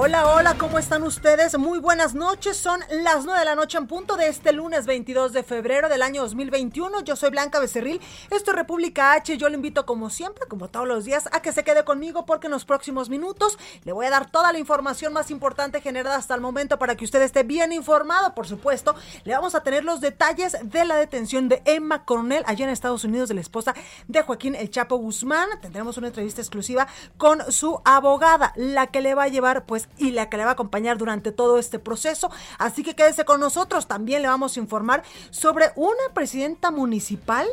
Hola, hola, ¿cómo están ustedes? Muy buenas noches, son las 9 de la noche en punto de este lunes 22 de febrero del año 2021. Yo soy Blanca Becerril, esto es República H. Yo le invito como siempre, como todos los días, a que se quede conmigo porque en los próximos minutos le voy a dar toda la información más importante generada hasta el momento para que usted esté bien informado. Por supuesto, le vamos a tener los detalles de la detención de Emma Coronel allá en Estados Unidos de la esposa de Joaquín El Chapo Guzmán. Tendremos una entrevista exclusiva con su abogada, la que le va a llevar pues y la que le va a acompañar durante todo este proceso. Así que quédese con nosotros. También le vamos a informar sobre una presidenta municipal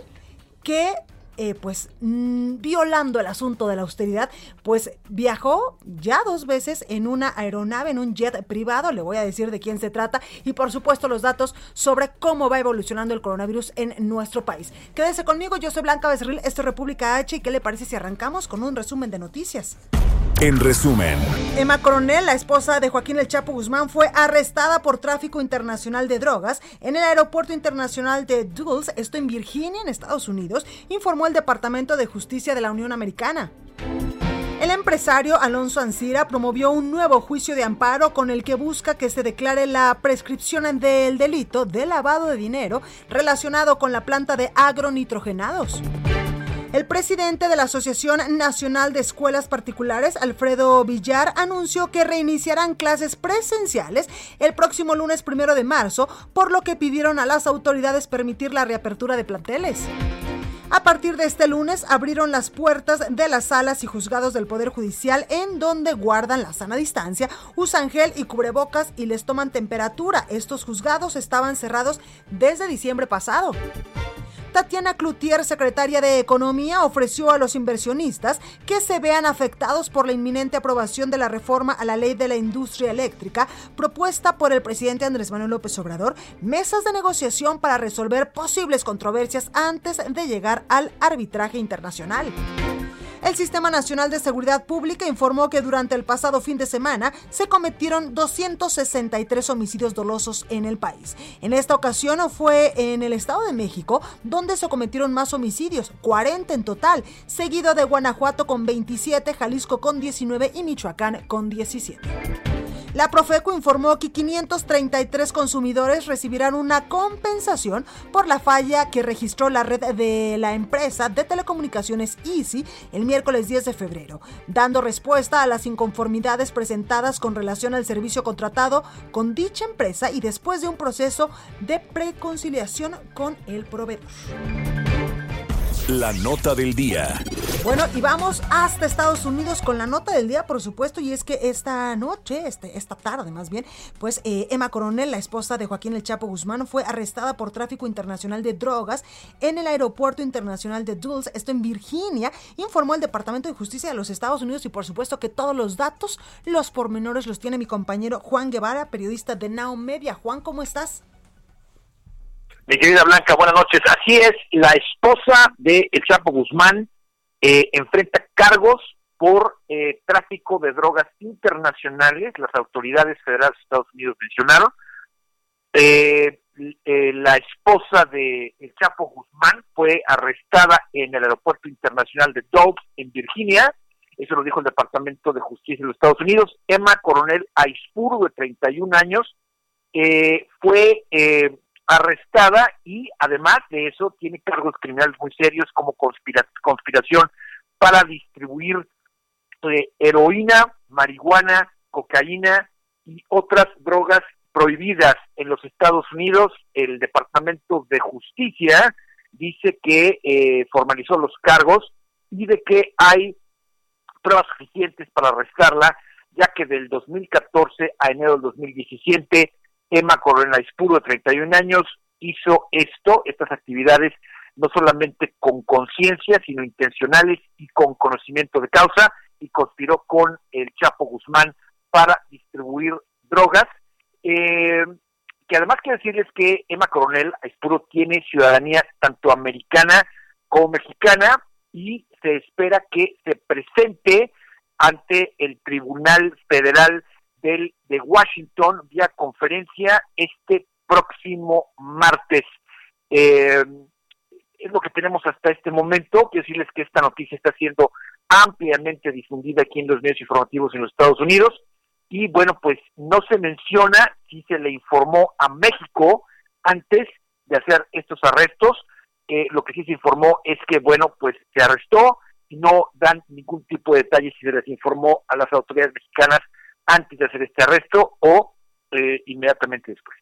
que eh, pues mm, violando el asunto de la austeridad, pues viajó ya dos veces en una aeronave, en un jet privado, le voy a decir de quién se trata y por supuesto los datos sobre cómo va evolucionando el coronavirus en nuestro país. Quédese conmigo, yo soy Blanca Becerril, esto es República H y qué le parece si arrancamos con un resumen de noticias. En resumen, Emma Coronel, la esposa de Joaquín El Chapo Guzmán, fue arrestada por tráfico internacional de drogas en el aeropuerto internacional de Dulles, esto en Virginia, en Estados Unidos, informó el Departamento de Justicia de la Unión Americana. El empresario Alonso Ancira promovió un nuevo juicio de amparo con el que busca que se declare la prescripción del delito de lavado de dinero relacionado con la planta de agronitrogenados. El presidente de la Asociación Nacional de Escuelas Particulares, Alfredo Villar, anunció que reiniciarán clases presenciales el próximo lunes primero de marzo, por lo que pidieron a las autoridades permitir la reapertura de planteles. A partir de este lunes abrieron las puertas de las salas y juzgados del Poder Judicial en donde guardan la sana distancia, usan gel y cubrebocas y les toman temperatura. Estos juzgados estaban cerrados desde diciembre pasado. Tatiana Cloutier, secretaria de Economía, ofreció a los inversionistas que se vean afectados por la inminente aprobación de la reforma a la ley de la industria eléctrica propuesta por el presidente Andrés Manuel López Obrador mesas de negociación para resolver posibles controversias antes de llegar al arbitraje internacional. El Sistema Nacional de Seguridad Pública informó que durante el pasado fin de semana se cometieron 263 homicidios dolosos en el país. En esta ocasión fue en el Estado de México donde se cometieron más homicidios, 40 en total, seguido de Guanajuato con 27, Jalisco con 19 y Michoacán con 17. La Profeco informó que 533 consumidores recibirán una compensación por la falla que registró la red de la empresa de telecomunicaciones Easy el miércoles 10 de febrero, dando respuesta a las inconformidades presentadas con relación al servicio contratado con dicha empresa y después de un proceso de preconciliación con el proveedor. La nota del día. Bueno, y vamos hasta Estados Unidos con la nota del día, por supuesto, y es que esta noche, este, esta tarde más bien, pues eh, Emma Coronel, la esposa de Joaquín El Chapo Guzmán, fue arrestada por tráfico internacional de drogas en el aeropuerto internacional de Dulles, esto en Virginia, informó el Departamento de Justicia de los Estados Unidos y por supuesto que todos los datos, los pormenores los tiene mi compañero Juan Guevara, periodista de Now Media. Juan, ¿cómo estás? Mi querida Blanca, buenas noches. Así es, la esposa de El Chapo Guzmán eh, enfrenta cargos por eh, tráfico de drogas internacionales. Las autoridades federales de Estados Unidos mencionaron. Eh, la esposa de El Chapo Guzmán fue arrestada en el aeropuerto internacional de Dobbs, en Virginia. Eso lo dijo el Departamento de Justicia de los Estados Unidos. Emma Coronel Aispuro, de 31 años, fue arrestada y además de eso tiene cargos criminales muy serios como conspiración para distribuir eh, heroína, marihuana, cocaína y otras drogas prohibidas en los Estados Unidos. El Departamento de Justicia dice que eh, formalizó los cargos y de que hay pruebas suficientes para arrestarla, ya que del 2014 a enero del 2017, Emma Corona Ispuro, de 31 años, hizo esto, estas actividades, no solamente con conciencia, sino intencionales y con conocimiento de causa, y conspiró con el Chapo Guzmán para distribuir drogas. Eh, que además quiero decirles que Emma Coronel Aispuro tiene ciudadanía tanto americana como mexicana y se espera que se presente ante el Tribunal Federal del, de Washington vía conferencia este próximo martes. Eh, es lo que tenemos hasta este momento. Quiero decirles que esta noticia está siendo ampliamente difundida aquí en los medios informativos en los Estados Unidos y bueno, pues no se menciona si se le informó a México antes de hacer estos arrestos. Eh, lo que sí se informó es que, bueno, pues se arrestó y no dan ningún tipo de detalles si se les informó a las autoridades mexicanas antes de hacer este arresto o eh, inmediatamente después.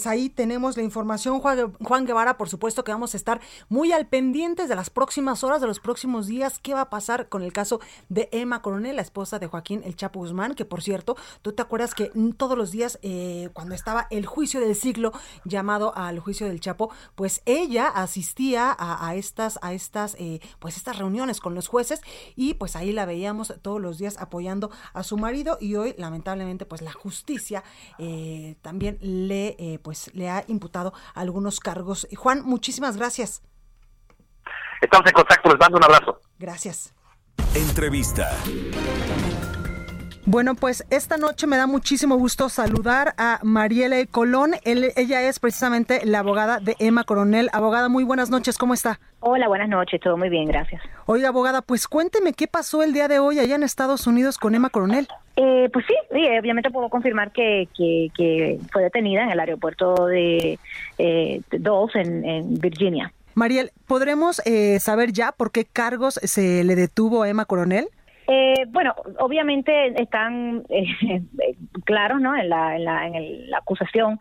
Pues ahí tenemos la información, Juan Guevara, por supuesto que vamos a estar muy al pendientes de las próximas horas, de los próximos días, qué va a pasar con el caso de Emma Coronel, la esposa de Joaquín El Chapo Guzmán, que por cierto, tú te acuerdas que todos los días, eh, cuando estaba el juicio del siglo llamado al juicio del Chapo, pues ella asistía a, estas, a estas, eh, pues estas reuniones con los jueces y pues ahí la veíamos todos los días apoyando a su marido y hoy lamentablemente pues la justicia eh, también le pues, pues le ha imputado algunos cargos. Juan, muchísimas gracias. Estamos en contacto, les mando un abrazo. Gracias. Entrevista. Bueno, pues esta noche me da muchísimo gusto saludar a Marielle Colón. ella es precisamente la abogada de Emma Coronel. Abogada, muy buenas noches, ¿cómo está? Hola, buenas noches, todo muy bien, gracias. Oiga, abogada, pues cuénteme qué pasó el día de hoy allá en Estados Unidos con Emma Coronel. Eh, pues sí, obviamente puedo confirmar que, que, fue detenida en el aeropuerto de eh, Dulles, en, Virginia. Mariel, ¿podremos eh, saber ya por qué cargos se le detuvo a Emma Coronel? Eh, bueno, obviamente están eh, claros ¿no? en, la, en, la, en la acusación.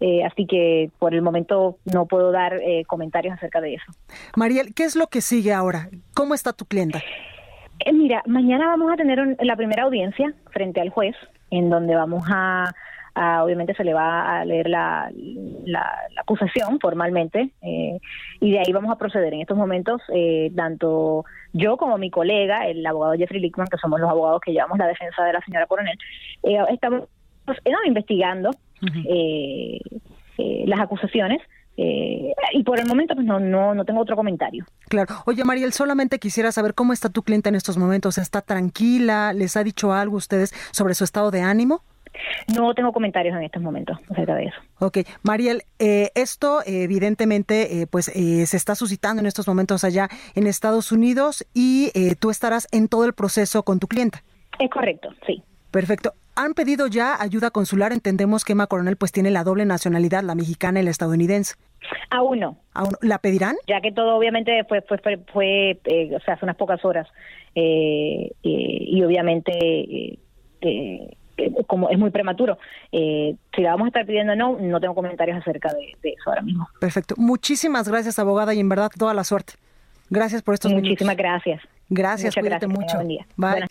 Eh, así que por el momento no puedo dar eh, comentarios acerca de eso. Mariel, ¿qué es lo que sigue ahora? ¿Cómo está tu clienta? Eh, mira, mañana vamos a tener la primera audiencia frente al juez, en donde vamos a obviamente se le va a leer la, la, acusación formalmente eh, y de ahí vamos a proceder. En estos momentos, eh, tanto yo como mi colega, el abogado Jeffrey Lickman, que somos los abogados que llevamos la defensa de la señora coronel, eh, estamos investigando las acusaciones. y por el momento pues no, no, no tengo otro comentario. Claro. Oye, Mariel, solamente quisiera saber cómo está tu cliente en estos momentos. ¿Está tranquila? ¿Les ha dicho algo ustedes sobre su estado de ánimo? No tengo comentarios en estos momentos acerca de eso. Ok, Mariel, eh, esto evidentemente eh, pues eh, se está suscitando en estos momentos allá en Estados Unidos y tú estarás en todo el proceso con tu clienta. Es correcto, sí. Perfecto. ¿Han pedido ya ayuda consular? Entendemos que Emma Coronel pues tiene la doble nacionalidad, la mexicana y la estadounidense. Aún no. ¿Aún ¿La pedirán? Ya que todo obviamente fue, fue, fue, o sea, hace unas pocas horas y obviamente como es muy prematuro. Eh, si la vamos a estar pidiendo no, no tengo comentarios acerca de, eso ahora mismo. Perfecto. Muchísimas gracias, abogada, y en verdad toda la suerte. Gracias por estos Muchísimas gracias. Gracias, cuídate mucho. Buen día. Bye.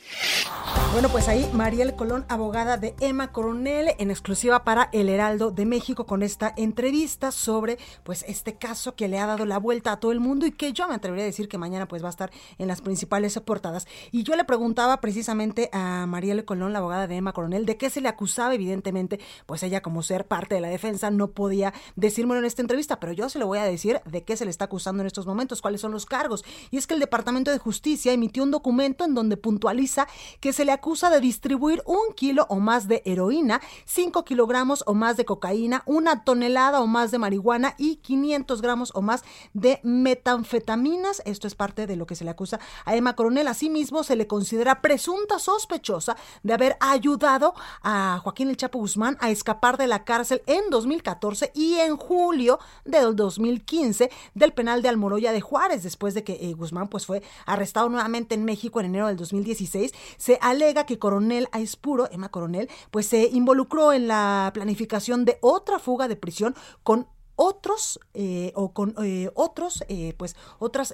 Bueno, pues ahí Mariel Colón, abogada de Emma Coronel, en exclusiva para El Heraldo de México con esta entrevista sobre pues este caso que le ha dado la vuelta a todo el mundo y que yo me atrevería a decir que mañana pues va a estar en las principales portadas. Y yo le preguntaba precisamente a Mariel Colón, la abogada de Emma Coronel, de qué se le acusaba, evidentemente, pues ella como ser parte de la defensa no podía decírmelo en esta entrevista, pero yo se lo voy a decir de qué se le está acusando en estos momentos, cuáles son los cargos. Y es que el Departamento de Justicia emitió un documento en donde puntualiza que se le acusa de distribuir un kilo o más de heroína, 5 kilogramos o más de cocaína, una tonelada o más de marihuana y 500 gramos o más de metanfetaminas. Esto es parte de lo que se le acusa a Emma Coronel. Asimismo, se le considera presunta sospechosa de haber ayudado a Joaquín El Chapo Guzmán a escapar de la cárcel en 2014 y en julio del 2015 del penal de Almoroya de Juárez, después de que eh, Guzmán pues fue arrestado nuevamente en México en enero del 2016. Se alega que Coronel Aispuro, Emma Coronel, pues se involucró en la planificación de otra fuga de prisión con otros eh, o con eh, otros, eh, pues otras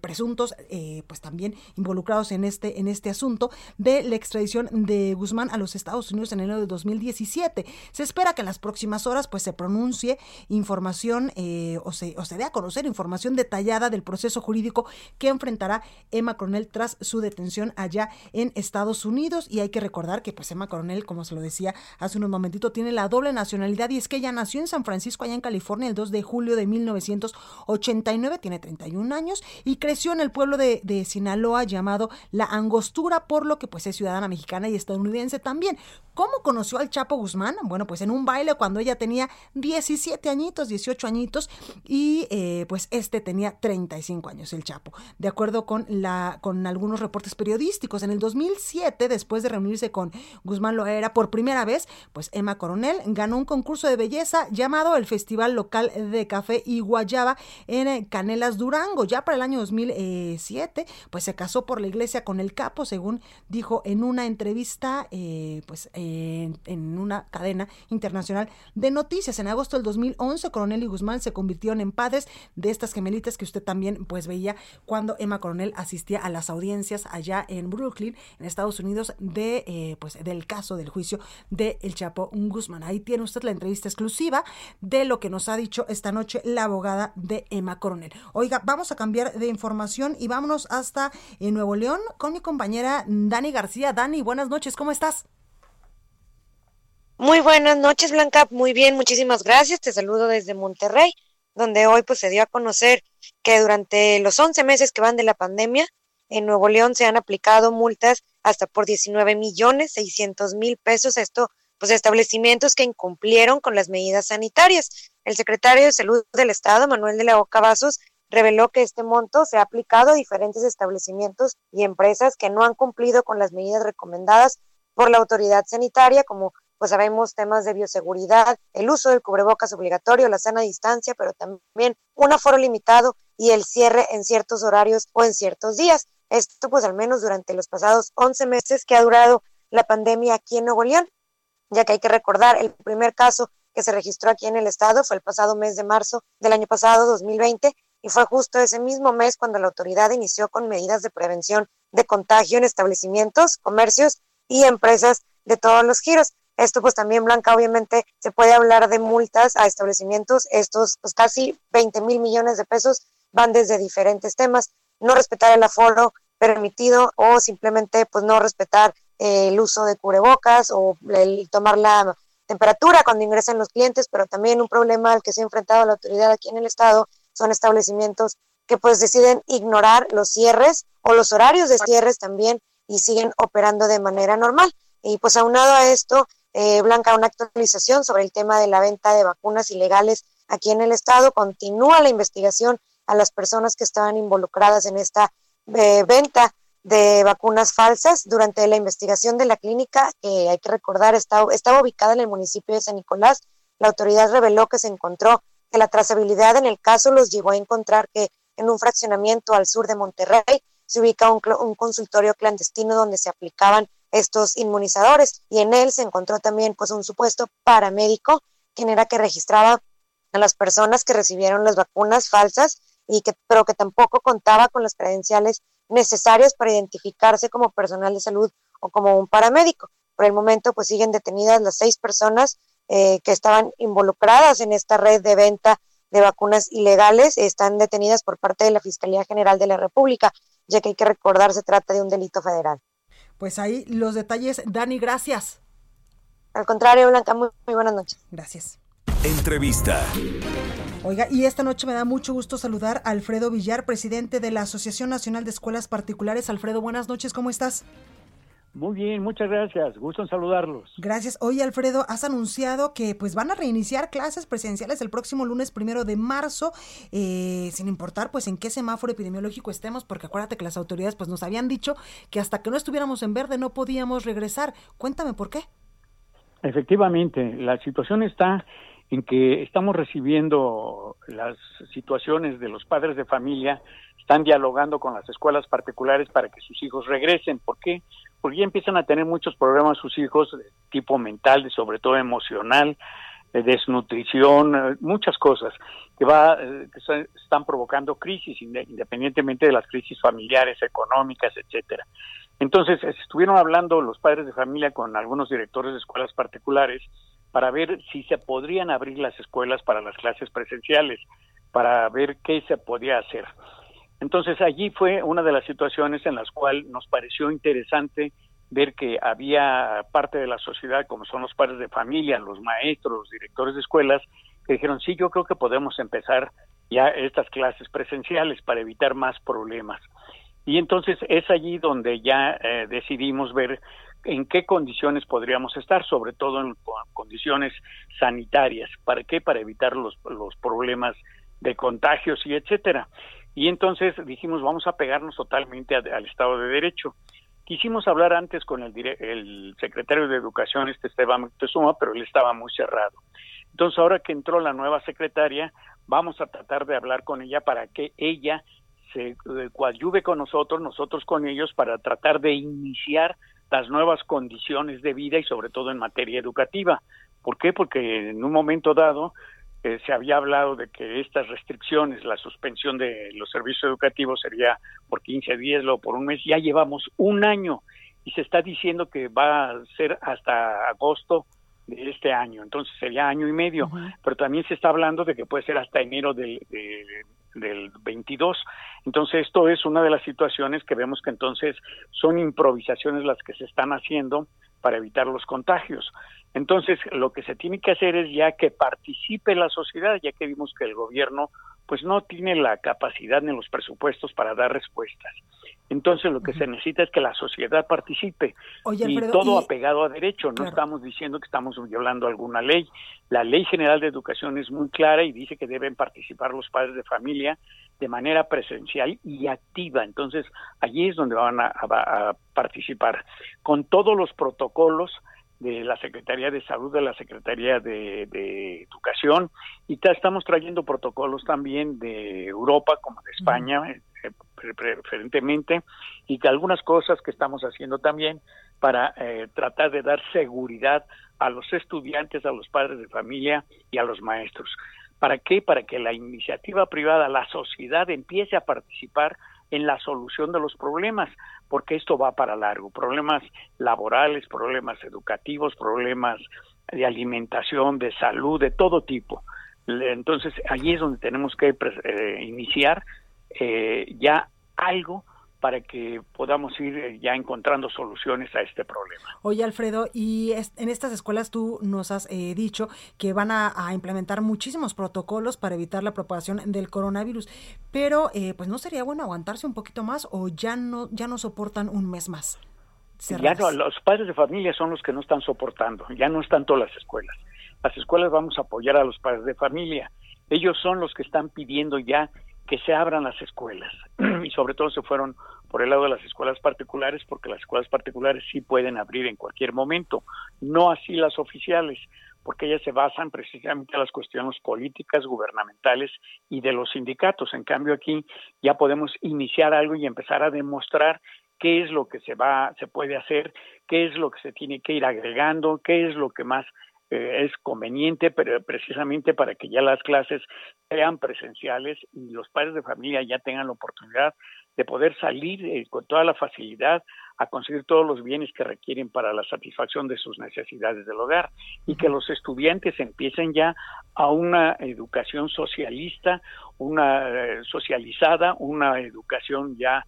presuntos, pues también involucrados en este en este asunto de la extradición de Guzmán a los Estados Unidos en enero de 2017. Se espera que en las próximas horas, pues se pronuncie información o se o se dé a conocer información detallada del proceso jurídico que enfrentará Emma Coronel tras su detención allá en Estados Unidos. Y hay que recordar que pues Emma Coronel, como se lo decía hace unos momentitos, tiene la doble nacionalidad y es que ella nació en San Francisco, allá en California, el 2 de julio de 1989, tiene 31 años y creció en el pueblo de, de Sinaloa llamado La Angostura, por lo que pues es ciudadana mexicana y estadounidense también. ¿Cómo conoció al Chapo Guzmán? Bueno, pues en un baile cuando ella tenía 17 añitos, 18 añitos y eh, pues este tenía 35 años, el Chapo. De acuerdo con, la, con algunos reportes periodísticos, en el 2007, después de reunirse con Guzmán Loera por primera vez, pues Emma Coronel ganó un concurso de belleza llamado el Festival Local de Café y Guayaba en eh, Canelas, Durango. Ya para el año 2007, pues se casó por la iglesia con el capo, según dijo en una entrevista, eh, pues en, una cadena internacional de noticias. En agosto del 2011, Coronel y Guzmán se convirtieron en padres de estas gemelitas que usted también pues veía cuando Emma Coronel asistía a las audiencias allá en Brooklyn, en Estados Unidos, de eh, pues del caso del juicio de El Chapo Guzmán. Ahí tiene usted la entrevista exclusiva de lo que nos ha dicho esta noche la abogada de Emma Coronel. Oiga, vamos a cambiar de información y vámonos hasta eh, Nuevo León con mi compañera Dani García. Dani, buenas noches, ¿cómo estás? Muy buenas noches, Blanca. Muy bien, muchísimas gracias. Te saludo desde Monterrey, donde hoy pues se dio a conocer que durante los 11 meses que van de la pandemia, en Nuevo León se han aplicado multas hasta por 19 millones 600 mil pesos. Esto, pues establecimientos que incumplieron con las medidas sanitarias. El secretario de Salud del Estado, Manuel de la Oca Vasos, reveló que este monto se ha aplicado a diferentes establecimientos y empresas que no han cumplido con las medidas recomendadas por la autoridad sanitaria, como pues sabemos temas de bioseguridad, el uso del cubrebocas obligatorio, la sana distancia, pero también un aforo limitado y el cierre en ciertos horarios o en ciertos días. Esto pues al menos durante los pasados 11 meses que ha durado la pandemia aquí en Nuevo León, ya que hay que recordar el primer caso que se registró aquí en el estado fue el pasado mes de marzo del año pasado, 2020, y fue justo ese mismo mes cuando la autoridad inició con medidas de prevención de contagio en establecimientos, comercios y empresas de todos los giros. Esto pues también, Blanca, obviamente se puede hablar de multas a establecimientos. Estos pues casi 20 mil millones de pesos van desde diferentes temas. No respetar el aforo permitido o simplemente pues no respetar eh, el uso de cubrebocas o el tomar la temperatura cuando ingresan los clientes, pero también un problema al que se ha enfrentado la autoridad aquí en el estado son establecimientos que pues deciden ignorar los cierres o los horarios de cierres también y siguen operando de manera normal. Y pues aunado a esto, eh, Blanca, una actualización sobre el tema de la venta de vacunas ilegales aquí en el estado. Continúa la investigación a las personas que estaban involucradas en esta eh, venta de vacunas falsas. Durante la investigación de la clínica, que hay que recordar estaba, estaba ubicada en el municipio de San Nicolás, la autoridad reveló que se encontró que la trazabilidad en el caso los llevó a encontrar que en un fraccionamiento al sur de Monterrey se ubica un, un consultorio clandestino donde se aplicaban estos inmunizadores y en él se encontró también pues un supuesto paramédico quien era que registraba a las personas que recibieron las vacunas falsas y que pero que tampoco contaba con las credenciales necesarias para identificarse como personal de salud o como un paramédico. Por el momento pues siguen detenidas las seis personas eh, que estaban involucradas en esta red de venta de vacunas ilegales están detenidas por parte de la Fiscalía General de la República, ya que hay que recordar se trata de un delito federal. Pues ahí los detalles. Dani, gracias. Al contrario, Blanca, muy, buenas noches. Gracias. Entrevista. Oiga, y esta noche me da mucho gusto saludar a Alfredo Villar, presidente de la Asociación Nacional de Escuelas Particulares. Alfredo, buenas noches, ¿cómo estás? Muy bien, muchas gracias. Gusto en saludarlos. Gracias. Oye, Alfredo, has anunciado que pues van a reiniciar clases presenciales el próximo lunes primero de marzo, eh, sin importar pues en qué semáforo epidemiológico estemos, porque acuérdate que las autoridades pues nos habían dicho que hasta que no estuviéramos en verde no podíamos regresar. Cuéntame por qué. Efectivamente, la situación está en que estamos recibiendo las situaciones de los padres de familia, están dialogando con las escuelas particulares para que sus hijos regresen. ¿Por qué? porque ya empiezan a tener muchos problemas sus hijos, tipo mental, de sobre todo emocional, desnutrición, muchas cosas que va que están provocando crisis independientemente de las crisis familiares, económicas, etcétera. Entonces, estuvieron hablando los padres de familia con algunos directores de escuelas particulares para ver si se podrían abrir las escuelas para las clases presenciales, para ver qué se podía hacer. Entonces, allí fue una de las situaciones en las cuales nos pareció interesante ver que había parte de la sociedad, como son los padres de familia, los maestros, los directores de escuelas, que dijeron, sí, yo creo que podemos empezar ya estas clases presenciales para evitar más problemas. Y entonces es allí donde ya eh, decidimos ver en qué condiciones podríamos estar, sobre todo en condiciones sanitarias. ¿Para qué? Para evitar los, los problemas de contagios y etcétera. Y entonces dijimos, vamos a pegarnos totalmente al Estado de Derecho. Quisimos hablar antes con el, el secretario de Educación, este Esteban Moctezuma, pero él estaba muy cerrado. Entonces, ahora que entró la nueva secretaria, vamos a tratar de hablar con ella para que ella se eh, coadyuve con nosotros, nosotros con ellos, para tratar de iniciar las nuevas condiciones de vida y sobre todo en materia educativa. ¿Por qué? Porque en un momento dado eh, se había hablado de que estas restricciones, la suspensión de los servicios educativos sería por 15 días o por un mes, ya llevamos un año y se está diciendo que va a ser hasta agosto de este año, entonces sería año y medio, pero también se está hablando de que puede ser hasta enero del, del 22. Entonces, esto es una de las situaciones que vemos que entonces son improvisaciones las que se están haciendo para evitar los contagios. Entonces, lo que se tiene que hacer es ya que participe la sociedad, ya que vimos que el gobierno pues no tiene la capacidad ni los presupuestos para dar respuestas. Entonces lo que se necesita es que la sociedad participe y todo apegado a derecho. No estamos diciendo que estamos violando alguna ley. La ley general de educación es muy clara y dice que deben participar los padres de familia de manera presencial y activa. Entonces allí es donde van a, participar con todos los protocolos de la Secretaría de Salud, de la Secretaría de, de Educación, y estamos trayendo protocolos también de Europa, como de España, preferentemente, y que algunas cosas que estamos haciendo también para eh, tratar de dar seguridad a los estudiantes, a los padres de familia y a los maestros. ¿Para qué? Para que la iniciativa privada, la sociedad empiece a participar en la solución de los problemas, porque esto va para largo. Problemas laborales, problemas educativos, problemas de alimentación, de salud, de todo tipo. Entonces, allí es donde tenemos que eh, iniciar eh, ya algo para que podamos ir eh, ya encontrando soluciones a este problema. Oye, Alfredo, y en estas escuelas tú nos has eh, dicho que van a, implementar muchísimos protocolos para evitar la propagación del coronavirus, pero eh, pues no sería bueno aguantarse un poquito más o ya no ya no soportan un mes más. Ya no, los padres de familia son los que no están soportando, ya no están todas las escuelas. Las escuelas vamos a apoyar a los padres de familia. Ellos son los que están pidiendo ya que se abran las escuelas y sobre todo se fueron por el lado de las escuelas particulares porque las escuelas particulares sí pueden abrir en cualquier momento, no así las oficiales, porque ellas se basan precisamente en las cuestiones políticas, gubernamentales y de los sindicatos. En cambio aquí ya podemos iniciar algo y empezar a demostrar qué es lo que se va se puede hacer, qué es lo que se tiene que ir agregando, qué es lo que más eh, es conveniente, pero precisamente para que ya las clases sean presenciales y los padres de familia ya tengan la oportunidad de poder salir eh, con toda la facilidad a conseguir todos los bienes que requieren para la satisfacción de sus necesidades del hogar y que los estudiantes empiecen ya a una educación socialista, una eh, socializada, una educación ya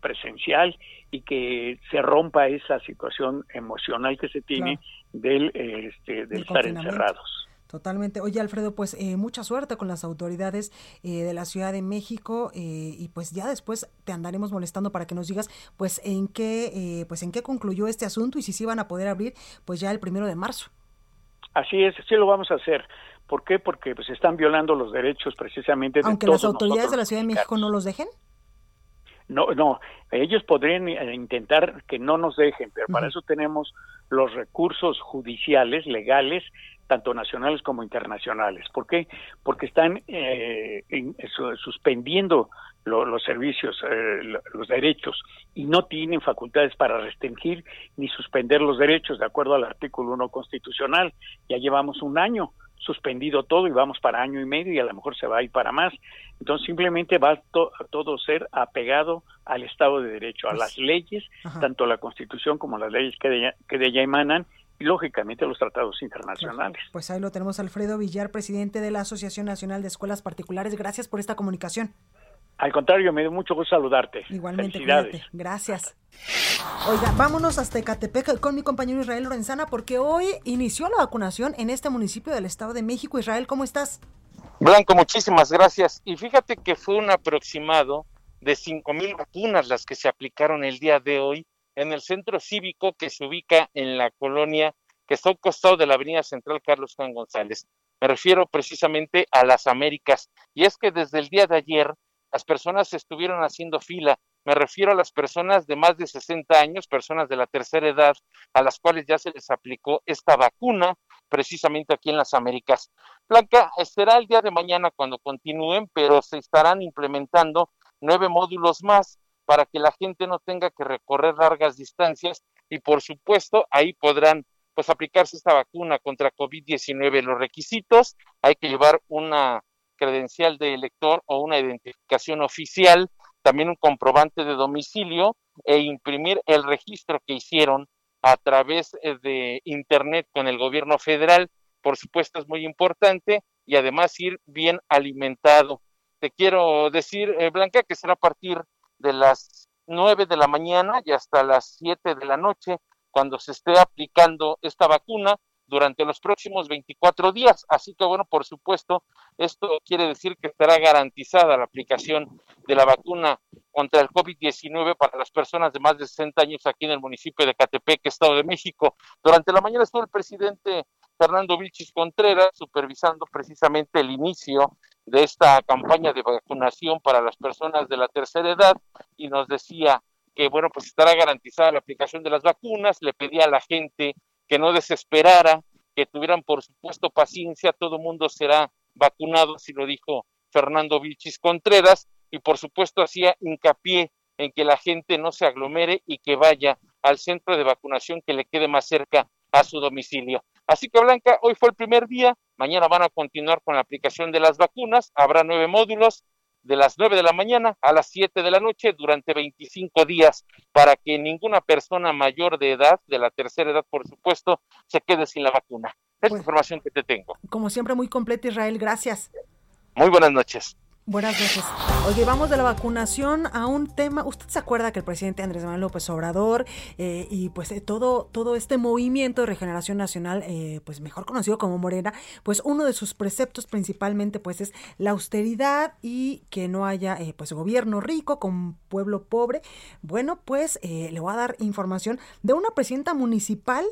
presencial y que se rompa esa situación emocional que se tiene del, este, de estar encerrados. Totalmente. Oye, Alfredo, pues eh, mucha suerte con las autoridades eh, de la Ciudad de México eh, y pues ya después te andaremos molestando para que nos digas pues en qué pues en qué concluyó este asunto y si sí van a poder abrir pues ya el primero de marzo. Así es, sí lo vamos a hacer. ¿Por qué? Porque pues están violando los derechos precisamente de Aunque las autoridades de la Ciudad de México no los dejen. No, no, ellos podrían eh, intentar que no nos dejen, pero para eso tenemos los recursos judiciales, legales, tanto nacionales como internacionales. ¿Por qué? Porque están eh, suspendiendo los servicios, eh, los derechos, y no tienen facultades para restringir ni suspender los derechos, de acuerdo al artículo 1 constitucional. Ya llevamos un año suspendido todo y vamos para año y medio y a lo mejor se va a ir para más. Entonces simplemente va a todo ser apegado al Estado de Derecho, a pues, las leyes, tanto la Constitución como las leyes que de, que de ella emanan y lógicamente los tratados internacionales. Pues ahí lo tenemos Alfredo Villar, presidente de la Asociación Nacional de Escuelas Particulares. Gracias por esta comunicación. Al contrario, me dio mucho gusto saludarte. Igualmente, cuídate. Gracias. Oiga, vámonos hasta Ecatepec con mi compañero Israel Lorenzana porque hoy inició la vacunación en este municipio del Estado de México. Israel, ¿cómo estás? Blanco, muchísimas gracias. Y fíjate que fue un aproximado de cinco mil vacunas las que se aplicaron el día de hoy en el centro cívico que se ubica en la colonia que está al costado de la Avenida Central Carlos Juan González. Me refiero precisamente a las Américas. Y es que desde el día de ayer las personas estuvieron haciendo fila. Me refiero a las personas de más de 60 años, personas de la tercera edad, a las cuales ya se les aplicó esta vacuna, precisamente aquí en las Américas. Blanca, será el día de mañana cuando continúen, pero se estarán implementando nueve módulos más para que la gente no tenga que recorrer largas distancias y por supuesto ahí podrán pues aplicarse esta vacuna contra COVID-19. Los requisitos, hay que llevar una credencial de elector o una identificación oficial, también un comprobante de domicilio e imprimir el registro que hicieron a través eh, de Internet con el gobierno federal. Por supuesto, es muy importante y además ir bien alimentado. Te quiero decir, eh, Blanca, que será a partir de las nueve de la mañana y hasta las siete de la noche cuando se esté aplicando esta vacuna durante los próximos 24 días. Así que, bueno, por supuesto, esto quiere decir que estará garantizada la aplicación de la vacuna contra el COVID-19 para las personas de más de 60 años aquí en el municipio de Catepec, Estado de México. Durante la mañana estuvo el presidente Fernando Vilchis Contreras supervisando precisamente el inicio de esta campaña de vacunación para las personas de la tercera edad y nos decía que, bueno, pues estará garantizada la aplicación de las vacunas, le pedía a la gente que no desesperara, que tuvieran por supuesto paciencia, todo mundo será vacunado, así lo dijo Fernando Vilchis Contreras, y por supuesto hacía hincapié en que la gente no se aglomere y que vaya al centro de vacunación que le quede más cerca a su domicilio. Así que Blanca, hoy fue el primer día, mañana van a continuar con la aplicación de las vacunas, habrá nueve módulos, de las 9 de la mañana a las 7 de la noche durante 25 días para que ninguna persona mayor de edad, de la tercera edad por supuesto, se quede sin la vacuna. Es la pues, información que te tengo. Como siempre, muy completa Israel, gracias. Muy buenas noches. Buenas noches. Oye, vamos de la vacunación a un tema. ¿Usted se acuerda que el presidente Andrés Manuel López Obrador eh, y pues eh, todo, todo este movimiento de regeneración nacional, eh, pues mejor conocido como Morena, pues uno de sus preceptos principalmente pues es la austeridad y que no haya pues gobierno rico con pueblo pobre? Bueno, pues le voy a dar información de una presidenta municipal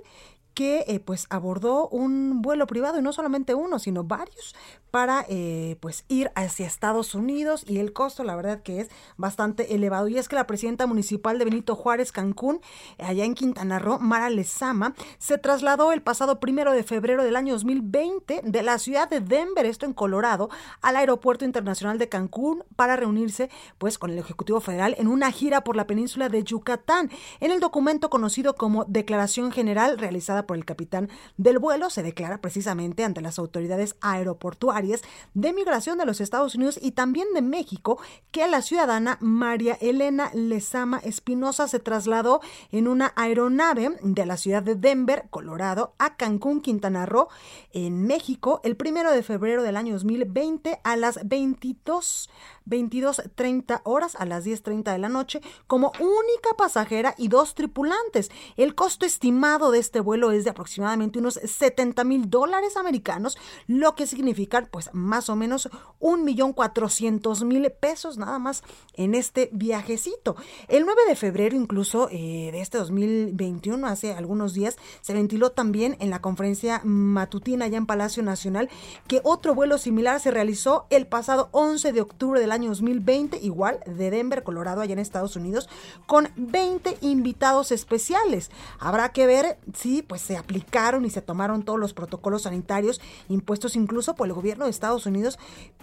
que eh, pues abordó un vuelo privado y no solamente uno, sino varios para eh, pues ir hacia Estados Unidos y el costo la verdad que es bastante elevado. Y es que la presidenta municipal de Benito Juárez Cancún allá en Quintana Roo Mara Lezama se trasladó el pasado primero de febrero del año 2020 de la ciudad de Denver esto en Colorado al aeropuerto internacional de Cancún para reunirse pues con el ejecutivo federal en una gira por la península de Yucatán. En el documento conocido como Declaración General realizada por el capitán del vuelo, se declara precisamente ante las autoridades aeroportuarias de migración de los Estados Unidos y también de México que la ciudadana María Elena Lezama Espinosa se trasladó en una aeronave de la ciudad de Denver, Colorado, a Cancún, Quintana Roo, en México, el primero de febrero del año 2020 a las 22 22.30 horas a las 10.30 de la noche como única pasajera y dos tripulantes. El costo estimado de este vuelo de aproximadamente unos 70 mil dólares americanos, lo que significa pues más o menos un millón cuatrocientos mil pesos nada más en este viajecito. El 9 de febrero incluso eh, de este 2021, hace algunos días, se ventiló también en la conferencia matutina ya en Palacio Nacional que otro vuelo similar se realizó el pasado 11 de octubre del año 2020, igual de Denver, Colorado, allá en Estados Unidos, con 20 invitados especiales. Habrá que ver si pues se aplicaron y se tomaron todos los protocolos sanitarios impuestos incluso por el gobierno de Estados Unidos,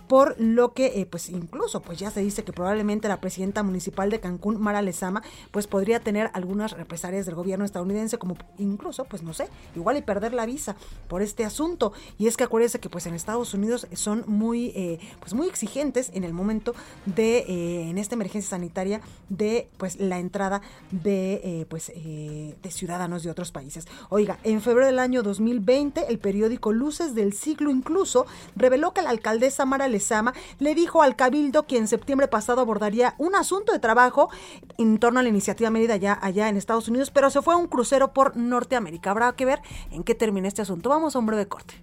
por lo que eh, pues incluso pues ya se dice que probablemente la presidenta municipal de Cancún, Mara Lezama, pues podría tener algunas represalias del gobierno estadounidense, como incluso, pues no sé, igual y perder la visa por este asunto. Y es que acuérdense que pues en Estados Unidos son muy, eh, pues muy exigentes en el momento de, eh, en esta emergencia sanitaria, de pues la entrada de, pues, de ciudadanos de otros países. Oiga, en febrero del año 2020, el periódico Luces del Siglo incluso reveló que la alcaldesa Mara Lezama le dijo al cabildo que en septiembre pasado abordaría un asunto de trabajo en torno a la iniciativa Mérida allá, allá en Estados Unidos, pero se fue a un crucero por Norteamérica. Habrá que ver en qué termina este asunto. Vamos a un breve corte.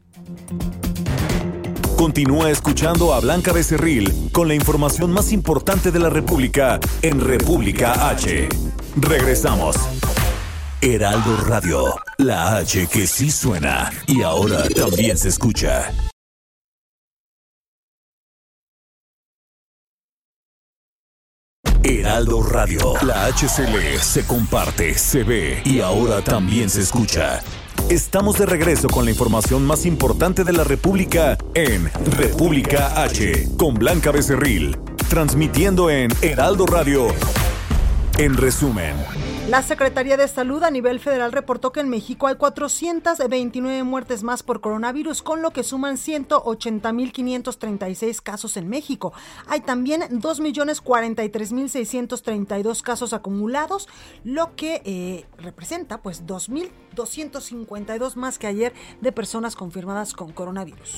Continúa escuchando a Blanca Becerril con la información más importante de la República en República H. Regresamos. Heraldo Radio, la H que sí suena y ahora también se escucha. Heraldo Radio, la HCL se comparte, se ve y ahora también se escucha. Estamos de regreso con la información más importante de la República en República H, con Blanca Becerril, transmitiendo en Heraldo Radio. En resumen, la Secretaría de Salud a nivel federal reportó que en México hay 429 muertes más por coronavirus, con lo que suman 180.536 casos en México. Hay también 2.043.632 casos acumulados, lo que eh, representa pues 2.252 más que ayer de personas confirmadas con coronavirus.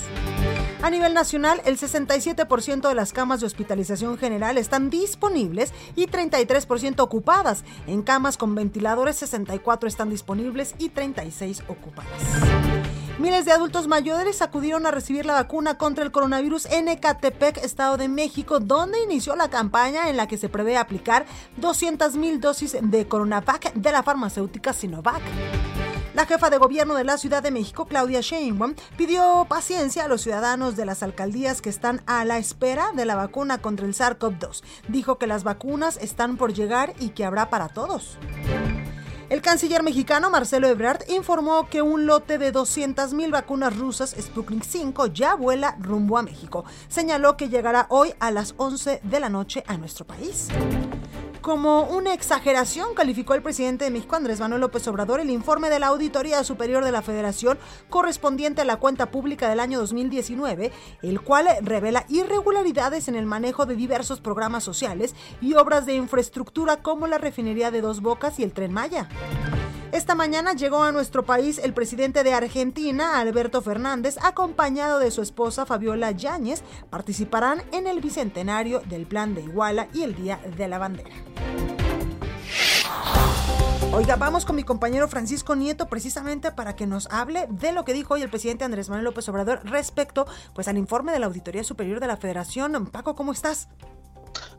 A nivel nacional, el 67% de las camas de hospitalización general están disponibles y 33% ocupadas. En camas con ventiladores, 64 están disponibles y 36 ocupadas. Miles de adultos mayores acudieron a recibir la vacuna contra el coronavirus en Ecatepec, Estado de México, donde inició la campaña en la que se prevé aplicar 200.000 dosis de Coronavac de la farmacéutica Sinovac. La jefa de gobierno de la Ciudad de México, Claudia Sheinbaum, pidió paciencia a los ciudadanos de las alcaldías que están a la espera de la vacuna contra el SARS-CoV-2. Dijo que las vacunas están por llegar y que habrá para todos. El canciller mexicano Marcelo Ebrard informó que un lote de 200.000 vacunas rusas Sputnik 5 ya vuela rumbo a México. Señaló que llegará hoy a las 11 de la noche a nuestro país. Como una exageración calificó el presidente de México, Andrés Manuel López Obrador, el informe de la Auditoría Superior de la Federación correspondiente a la cuenta pública del año 2019, el cual revela irregularidades en el manejo de diversos programas sociales y obras de infraestructura como la refinería de Dos Bocas y el tren Maya. Esta mañana llegó a nuestro país el presidente de Argentina, Alberto Fernández, acompañado de su esposa Fabiola Yáñez. Participarán en el bicentenario del Plan de Iguala y el Día de la Bandera. Oiga, vamos con mi compañero Francisco Nieto precisamente para que nos hable de lo que dijo hoy el presidente Andrés Manuel López Obrador respecto pues al informe de la Auditoría Superior de la Federación. Paco, ¿cómo estás?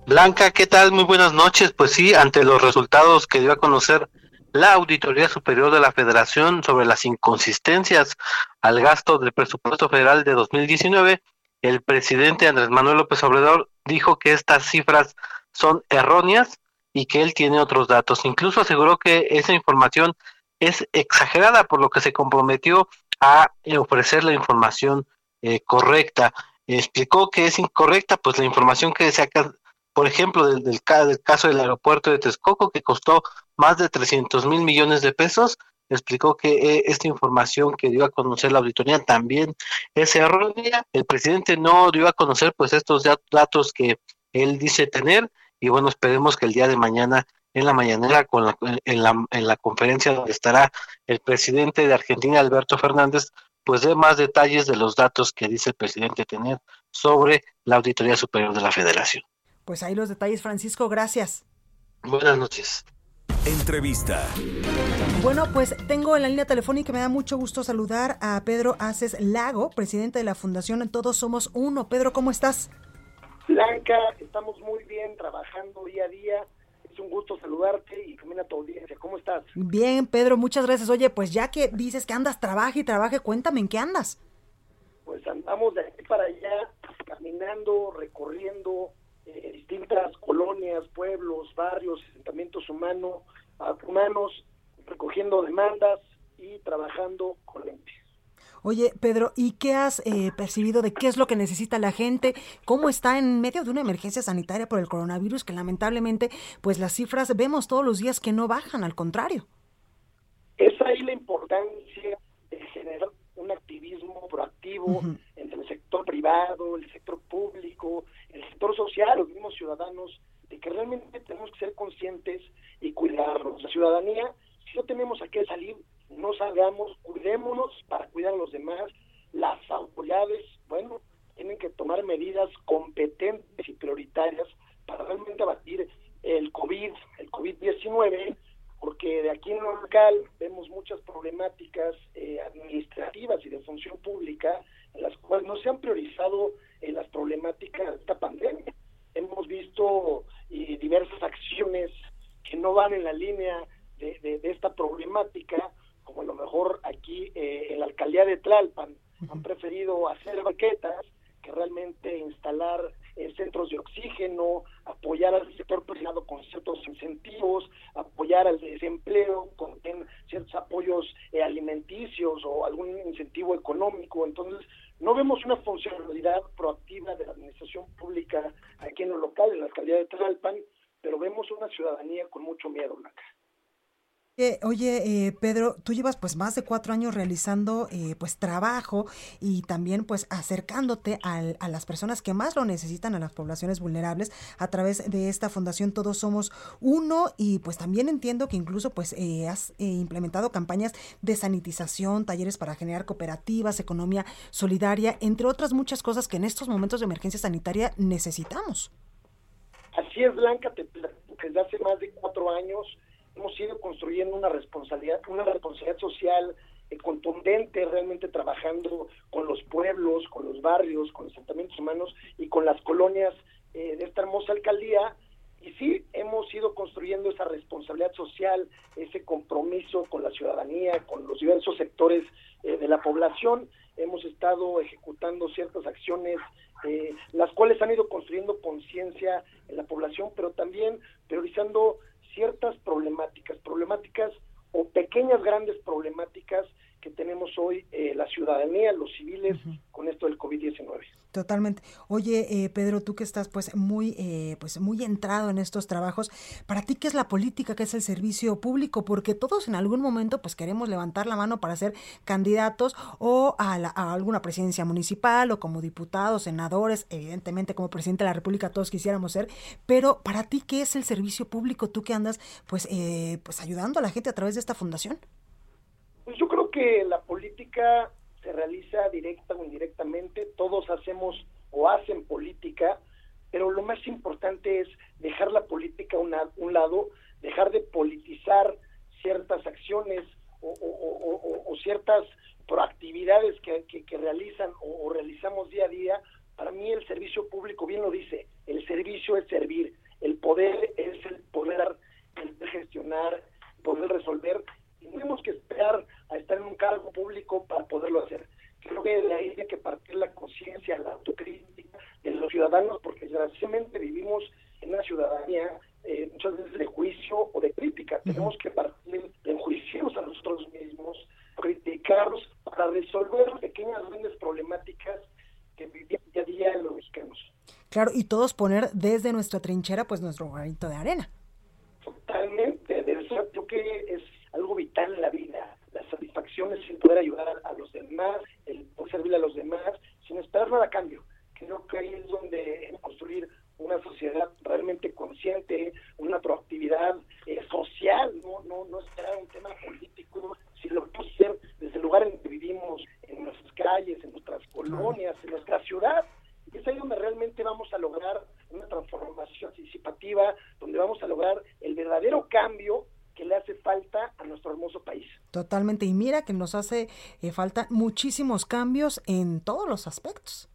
Blanca, ¿qué tal? Muy buenas noches. Pues sí, ante los resultados que dio a conocer la Auditoría Superior de la Federación sobre las inconsistencias al gasto del presupuesto federal de 2019, el presidente Andrés Manuel López Obrador dijo que estas cifras son erróneas y que él tiene otros datos. Incluso aseguró que esa información es exagerada, por lo que se comprometió a ofrecer la información eh, correcta. Explicó que es incorrecta, pues la información que saca, por ejemplo, del, del, caso del aeropuerto de Texcoco, que costó más de 300 mil millones de pesos, explicó que eh, esta información que dio a conocer la auditoría también es errónea. El presidente no dio a conocer pues estos datos que él dice tener y bueno, esperemos que el día de mañana en la mañanera con la, en, la, en la conferencia donde estará el presidente de Argentina, Alberto Fernández, pues dé más detalles de los datos que dice el presidente tener sobre la Auditoría Superior de la Federación. Pues ahí los detalles, Francisco, gracias. Buenas noches. Entrevista. Bueno, pues tengo en la línea telefónica me da mucho gusto saludar a Pedro Aces Lago, presidente de la Fundación Todos Somos Uno. Pedro, ¿cómo estás? Blanca, estamos muy bien trabajando día a día. Es un gusto saludarte y también a tu audiencia. ¿Cómo estás? Bien, Pedro, muchas gracias. Oye, pues ya que dices que andas, trabaja y trabaje, cuéntame en qué andas. Pues andamos de aquí para allá, caminando, recorriendo eh, distintas colonias, pueblos, barrios, asentamientos humanos, humanos, recogiendo demandas y trabajando con lentes. Oye, Pedro, ¿y qué has eh, percibido de qué es lo que necesita la gente? ¿Cómo está en medio de una emergencia sanitaria por el coronavirus que lamentablemente, pues las cifras vemos todos los días que no bajan, al contrario? Es ahí la importancia de generar un activismo proactivo entre el sector privado, el sector público, sector social, los mismos ciudadanos, de que realmente tenemos que ser conscientes y cuidarnos. La ciudadanía, si no tenemos a qué salir, no salgamos, cuidémonos para cuidar a los demás. Las autoridades, bueno, tienen que tomar medidas competentes y prioritarias para realmente abatir el COVID, el COVID-19, porque de aquí en lo local vemos muchas problemáticas eh, administrativas y de función pública en las cuales no se han priorizado eh, las problemáticas de esta pandemia. Hemos visto eh, diversas acciones que no van en la línea de, de esta problemática como a lo mejor aquí eh, en la alcaldía de Tlalpan han preferido hacer baquetas que realmente instalar eh, centros de oxígeno, apoyar al sector privado con ciertos incentivos, apoyar al desempleo con ciertos apoyos eh, alimenticios o algún incentivo económico. Entonces, no vemos una funcionalidad proactiva de la administración pública aquí en lo local, en la alcaldía de Tlalpan, pero vemos una ciudadanía con mucho miedo, Blanca. Eh, oye, eh, Pedro, tú llevas pues más de cuatro años realizando eh, pues trabajo y también pues acercándote al, a las personas que más lo necesitan, a las poblaciones vulnerables, a través de esta fundación Todos Somos Uno y pues también entiendo que incluso pues has implementado campañas de sanitización, talleres para generar cooperativas, economía solidaria, entre otras muchas cosas que en estos momentos de emergencia sanitaria necesitamos. Así es, Blanca, desde hace más de cuatro años hemos ido construyendo una responsabilidad, una responsabilidad social eh, contundente, realmente trabajando con los pueblos, con los barrios, con los asentamientos humanos y con las colonias eh, de esta hermosa alcaldía. Y sí, hemos ido construyendo esa responsabilidad social, ese compromiso con la ciudadanía, con los diversos sectores eh, de la población. Hemos estado ejecutando ciertas acciones, las cuales han ido construyendo conciencia en la población, pero también priorizando ciertas problemáticas, problemáticas o pequeñas grandes problemáticas que tenemos hoy eh, la ciudadanía, los civiles, con esto del COVID-19. Totalmente. Oye, eh, Pedro, tú que estás pues muy, eh, pues muy entrado en estos trabajos, para ti qué es la política, qué es el servicio público, porque todos en algún momento pues queremos levantar la mano para ser candidatos o a, alguna presidencia municipal o como diputados, senadores, evidentemente como presidente de la República todos quisiéramos ser, pero para ti qué es el servicio público, tú que andas pues eh, pues ayudando a la gente a través de esta fundación. Que la política se realiza directa o indirectamente, todos hacemos o hacen política, pero lo más importante es dejar la política a un lado, dejar de politizar ciertas acciones o, ciertas proactividades que, realizan o, realizamos día a día. Para mí el servicio público, bien lo dice, el servicio es servir, el poder es el poder, el gestionar, poder resolver tenemos que esperar a estar en un cargo público para poderlo hacer. Creo que de ahí hay que partir la conciencia, la autocrítica de los ciudadanos, porque desgraciadamente vivimos en una ciudadanía eh, muchas veces de juicio o de crítica. Tenemos que partir de juicios a nosotros mismos, criticarlos para resolver pequeñas grandes problemáticas que vivimos día a día los mexicanos. Claro, y todos poner desde nuestra trinchera pues nuestro granito de arena. Totalmente, de eso creo que es algo vital en la vida. La satisfacción es el poder ayudar a, los demás, el poder servirle a los demás, sin esperar nada a cambio. Creo que ahí es donde construir una sociedad realmente consciente, una proactividad eh, social, no, no, no esperar un tema político, sino lo podemos hacer desde el lugar en que vivimos, en nuestras calles, en nuestras colonias, en nuestra ciudad. Y es ahí donde realmente vamos a lograr una transformación participativa, donde vamos a lograr el verdadero cambio que le hace falta a nuestro hermoso país. Totalmente, y mira que nos hace eh, falta muchísimos cambios en todos los aspectos.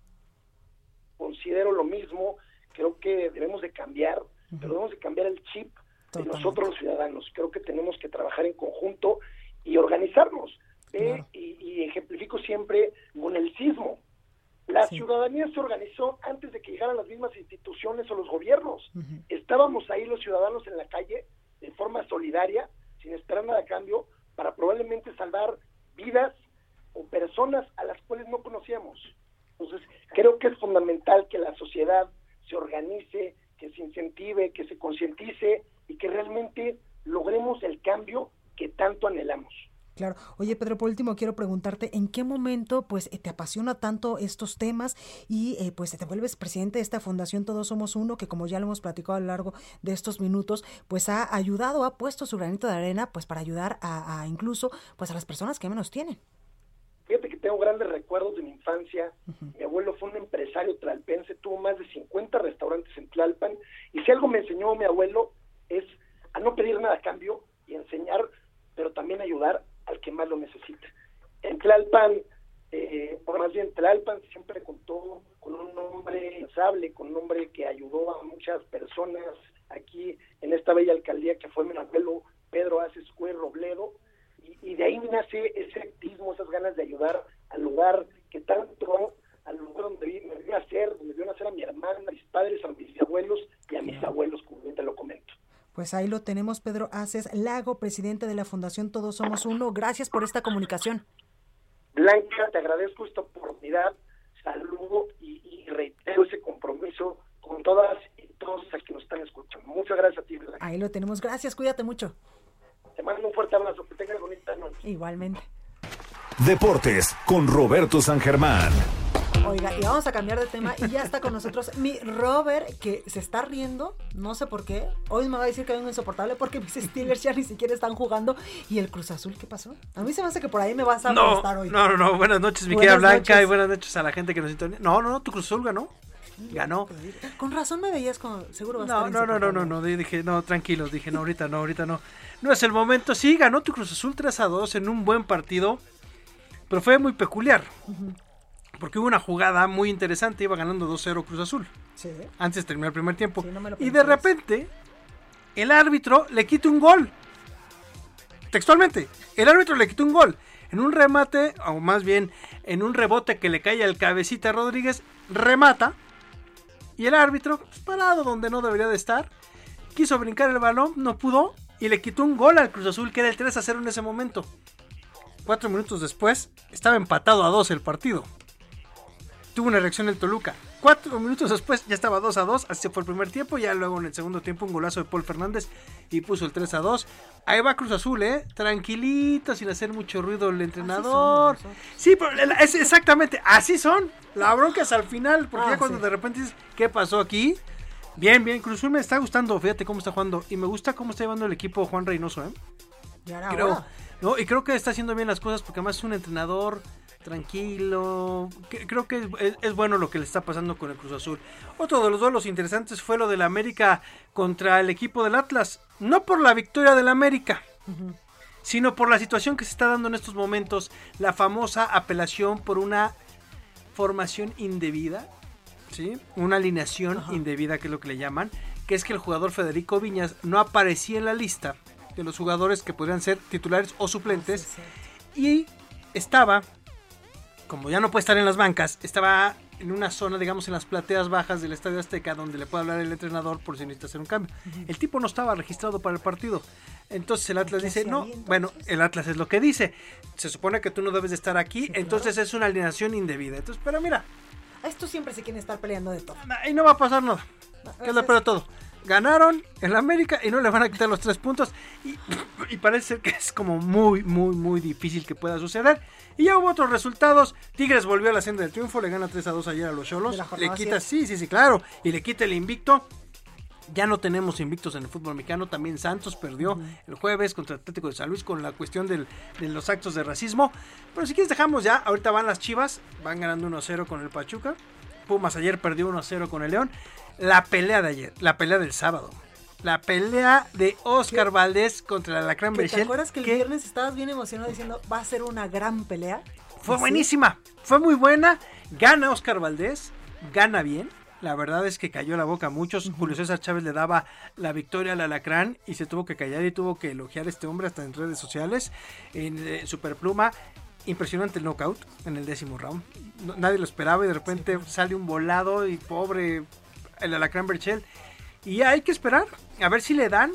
Considero lo mismo, creo que debemos de cambiar, pero debemos de cambiar el chip de nosotros los ciudadanos. Creo que tenemos que trabajar en conjunto y organizarnos. y, ejemplifico siempre con el sismo. La ciudadanía se organizó antes de que llegaran las mismas instituciones o los gobiernos. Estábamos ahí los ciudadanos en la calle de forma solidaria, sin esperar nada a cambio, para probablemente salvar vidas o personas a las cuales no conocíamos. Entonces, creo que es fundamental que la sociedad se organice, que se incentive, que se concientice y que realmente logremos el cambio que tanto anhelamos. Claro. Oye, Pedro, por último quiero preguntarte, ¿en qué momento pues te apasiona tanto estos temas y eh, pues te vuelves presidente de esta fundación Todos Somos Uno, que como ya lo hemos platicado a lo largo de estos minutos, pues ha ayudado, ha puesto su granito de arena pues para ayudar a, incluso pues a las personas que menos tienen? Fíjate que tengo grandes recuerdos de mi infancia. Mi abuelo fue un empresario tlalpense, tuvo más de 50 restaurantes en Tlalpan. Y si algo me enseñó mi abuelo es a no pedir nada a cambio y enseñar, pero también ayudar al que más lo necesita. En Tlalpan, eh, o más bien Tlalpan siempre contó con un hombre sable, con un hombre que ayudó a muchas personas aquí en esta bella alcaldía que fue mi abuelo Pedro Acescue Robledo, y, de ahí nace ese activismo, esas ganas de ayudar al lugar que tanto, al lugar donde me vio nacer, donde vio nacer a mi hermana, a mis padres, a mis abuelos y a mis abuelos, como bien te lo comento. Pues ahí lo tenemos, Pedro Aces Lago, presidente de la Fundación Todos Somos Uno. Gracias por esta comunicación. Blanca, te agradezco esta oportunidad, saludo y, reitero ese compromiso con todas y todos los que nos están escuchando. Muchas gracias a ti, Blanca. Ahí lo tenemos, gracias, cuídate mucho. Te mando un fuerte abrazo, que tengas bonita noche. Igualmente. Deportes con Roberto San Germán. Oiga, y vamos a cambiar de tema y ya está con nosotros mi Robert que se está riendo, no sé por qué. Hoy me va a decir que vengo insoportable porque mis Steelers ya ni siquiera están jugando. ¿Y el Cruz Azul qué pasó? A mí se me hace que por ahí me vas a no, hoy. No, no, no. Buenas noches, mi querida Blanca, y buenas noches a la gente que nos sintoniza. No, no, no, tu Cruz Azul ganó. Ganó. Con razón me veías como seguro vas no, a estar No, no, no, no, no, dije, no, tranquilos, dije, no, ahorita no, ahorita no. No es el momento. Sí, ganó tu Cruz Azul 3 a 2 en un buen partido, pero fue muy peculiar. Porque hubo una jugada muy interesante, iba ganando 2-0 Cruz Azul. Sí. Antes de terminar el primer tiempo. y de repente, el árbitro le quita un gol. Textualmente, el árbitro le quitó un gol. En un remate, o más bien en un rebote que le cae al cabecita Rodríguez, remata. Y el árbitro, pues, parado donde no debería de estar, quiso brincar el balón, no pudo. Y le quitó un gol al Cruz Azul, que era el 3 a 0 en ese momento. Cuatro minutos después, estaba empatado a 2 el partido tuvo una reacción el Toluca. Cuatro minutos después ya estaba 2 a 2, así fue el primer tiempo, ya luego en el segundo tiempo un golazo de Paul Fernández y puso el 3 a 2. Ahí va Cruz Azul, ¿eh? Tranquilito, sin hacer mucho ruido el entrenador. sí, pero es exactamente, así son. La bronca es al final, porque ya ah, cuando de repente dices, ¿qué pasó aquí? Bien, bien, Cruz Azul me está gustando, fíjate cómo está jugando. Y me gusta cómo está llevando el equipo Juan Reynoso, ¿eh? creo, no, y creo que está haciendo bien las cosas porque además es un entrenador tranquilo. Creo que es, bueno lo que le está pasando con el Cruz Azul. Otro de los duelos interesantes fue lo del América contra el equipo del Atlas. No por la victoria del América, sino por la situación que se está dando en estos momentos. La famosa apelación por una formación indebida. ¿Sí? Una alineación indebida, que es lo que le llaman. Que es que el jugador Federico Viñas no aparecía en la lista de los jugadores que podrían ser titulares o suplentes. y estaba como ya no puede estar en las bancas, estaba en una zona, digamos, en las plateas bajas del Estadio Azteca, donde le puede hablar el entrenador por si necesita hacer un cambio. El tipo no estaba registrado para el partido. Entonces el Atlas dice, no, bueno, el Atlas es lo que dice. Se supone que tú no debes de estar aquí, entonces es una alineación indebida. Entonces, pero mira. Esto siempre se quiere estar peleando de todo. Y no va a pasar nada. que es lo peor de todo ganaron en la América y no le van a quitar los tres puntos. Y, parece ser que es como muy, muy, muy difícil que pueda suceder. Y ya hubo otros resultados. Tigres volvió a la senda del triunfo, le gana 3 a 2 ayer a los Cholos. Le quita, sí, sí, sí, claro. Y le quita el invicto. Ya no tenemos invictos en el fútbol mexicano. También Santos perdió el jueves contra el Atlético de San Luis con la cuestión de los actos de racismo. Pero si quieres dejamos ya. Ahorita van las Chivas. Van ganando 1-0 con el Pachuca. Pumas ayer perdió 1-0 con el León la pelea de ayer, la pelea del sábado. La pelea de Oscar Valdés contra la Alacrán ¿Te acuerdas que el viernes estabas bien emocionado diciendo va a ser una gran pelea? Fue buenísima, fue muy buena. Gana Oscar Valdés, gana bien. La verdad es que cayó la boca a muchos. Julio César Chávez le daba la victoria al Alacrán y se tuvo que callar y tuvo que elogiar a este hombre hasta en redes sociales. En eh, Superpluma impresionante el knockout en el décimo round. nadie lo esperaba y de repente sale un volado y pobre el Alacrán Berchel. Y hay que esperar a ver si le dan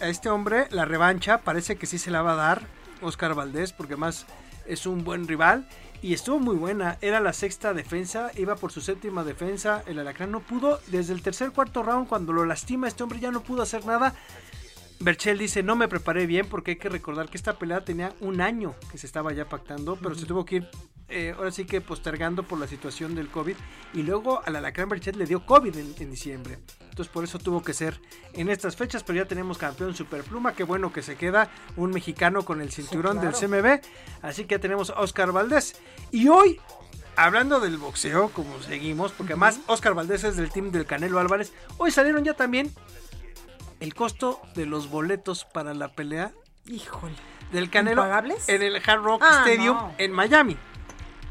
a este hombre la revancha. Parece que sí se la va a dar. Oscar Valdés, porque más es un buen rival. Y estuvo muy buena, era la sexta defensa, iba por su séptima defensa, el alacrán no pudo, desde el tercer cuarto round cuando lo lastima este hombre ya no pudo hacer nada. Berchel dice, no me preparé bien porque hay que recordar que esta pelea tenía un año que se estaba ya pactando, pero se tuvo que ir eh, ahora sí que postergando por la situación del COVID. Y luego al Alacrán Berchet le dio COVID en, diciembre. Entonces por eso tuvo que ser en estas fechas. Pero ya tenemos campeón Superpluma. Qué bueno que se queda un mexicano con el cinturón del CMB. Así que ya tenemos a Oscar Valdés. Y hoy hablando del boxeo, como seguimos, porque además Oscar Valdés es del team del Canelo Álvarez, hoy salieron ya también el costo de los boletos para la pelea. Híjole. Del Canelo en el Hard Rock ah, Stadium en Miami